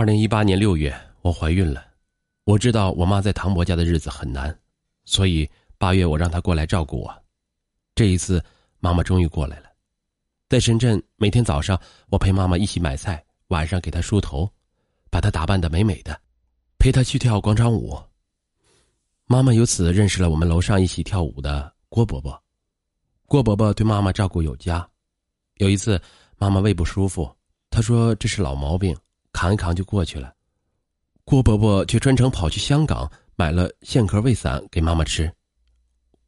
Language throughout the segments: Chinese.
二零一八年六月，我怀孕了。我知道我妈在唐伯家的日子很难，所以八月我让她过来照顾我。这一次，妈妈终于过来了。在深圳，每天早上我陪妈妈一起买菜，晚上给她梳头，把她打扮的美美的，陪她去跳广场舞。妈妈由此认识了我们楼上一起跳舞的郭伯伯。郭伯伯对妈妈照顾有加。有一次，妈妈胃不舒服，他说这是老毛病，扛一扛就过去了。郭伯伯却专程跑去香港买了限壳胃散给妈妈吃。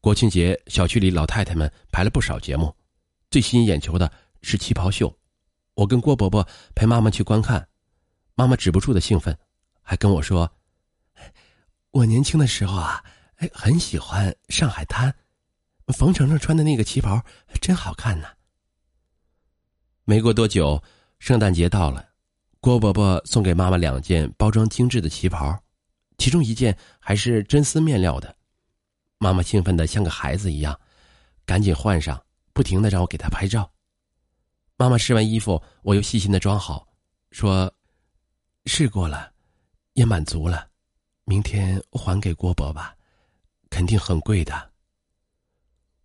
国庆节，小区里老太太们排了不少节目，最吸引眼球的是旗袍秀。我跟郭伯伯陪妈妈去观看，妈妈止不住的兴奋，还跟我说：“我年轻的时候啊，哎，很喜欢上海滩，冯程程穿的那个旗袍真好看呢。”没过多久，圣诞节到了。郭伯伯送给妈妈两件包装精致的旗袍，其中一件还是真丝面料的。妈妈兴奋的像个孩子一样，赶紧换上，不停的让我给她拍照。妈妈试完衣服，我又细心的装好，说：“试过了，也满足了，明天还给郭伯吧，肯定很贵的。”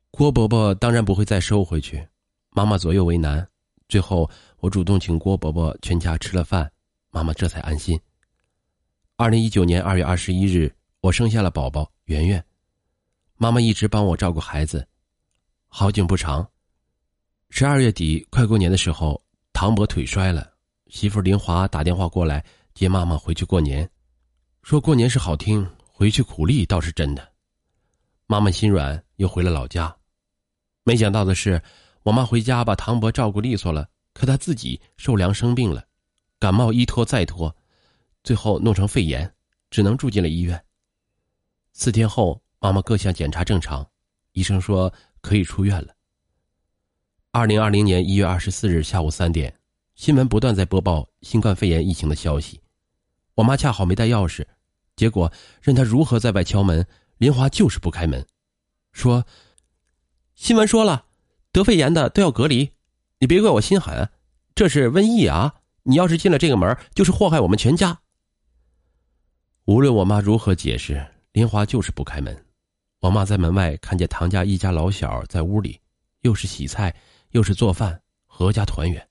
郭伯伯当然不会再收回去，妈妈左右为难。最后，我主动请郭伯伯全家吃了饭，妈妈这才安心。二零一九年二月二十一日，我生下了宝宝圆圆，妈妈一直帮我照顾孩子。好景不长，十二月底快过年的时候，唐伯腿摔了，媳妇林华打电话过来接妈妈回去过年，说过年是好听，回去苦力倒是真的。妈妈心软，又回了老家。没想到的是。我妈回家把唐伯照顾利索了，可她自己受凉生病了，感冒一拖再拖，最后弄成肺炎，只能住进了医院。四天后，妈妈各项检查正常，医生说可以出院了。二零二零年一月二十四日下午三点，新闻不断在播报新冠肺炎疫情的消息，我妈恰好没带钥匙，结果任她如何在外敲门，林华就是不开门，说：“新闻说了。”得肺炎的都要隔离，你别怪我心狠，这是瘟疫啊！你要是进了这个门，就是祸害我们全家。无论我妈如何解释，林华就是不开门。我妈在门外看见唐家一家老小在屋里，又是洗菜，又是做饭，阖家团圆。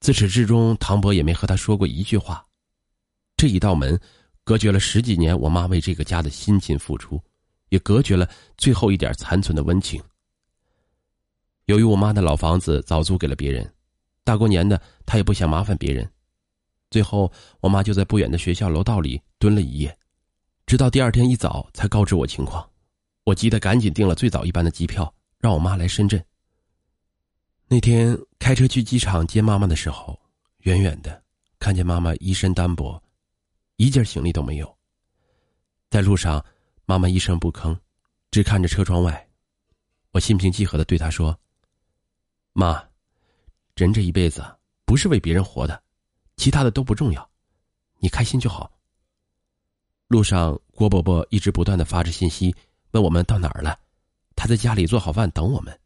自始至终，唐伯也没和她说过一句话。这一道门，隔绝了十几年我妈为这个家的辛勤付出，也隔绝了最后一点残存的温情。由于我妈的老房子早租给了别人，大过年的她也不想麻烦别人，最后我妈就在不远的学校楼道里蹲了一夜，直到第二天一早才告知我情况。我急得赶紧订了最早一班的机票，让我妈来深圳。那天开车去机场接妈妈的时候，远远的看见妈妈衣身单薄，一件行李都没有。在路上，妈妈一声不吭，只看着车窗外。我心平气和的对她说。妈，人这一辈子不是为别人活的，其他的都不重要，你开心就好。路上，郭伯伯一直不断的发着信息，问我们到哪儿了，他在家里做好饭等我们。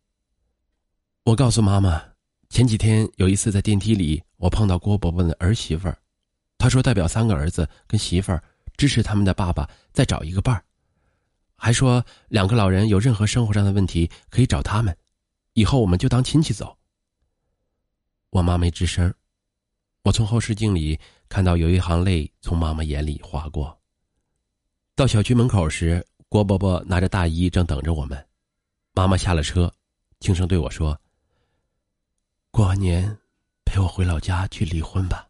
我告诉妈妈，前几天有一次在电梯里，我碰到郭伯伯的儿媳妇儿，他说代表三个儿子跟媳妇儿支持他们的爸爸再找一个伴儿，还说两个老人有任何生活上的问题可以找他们。以后我们就当亲戚走。我妈没吱声，我从后视镜里看到有一行泪从妈妈眼里划过。到小区门口时，郭伯伯拿着大衣正等着我们。妈妈下了车，轻声对我说：“过完年，陪我回老家去离婚吧。”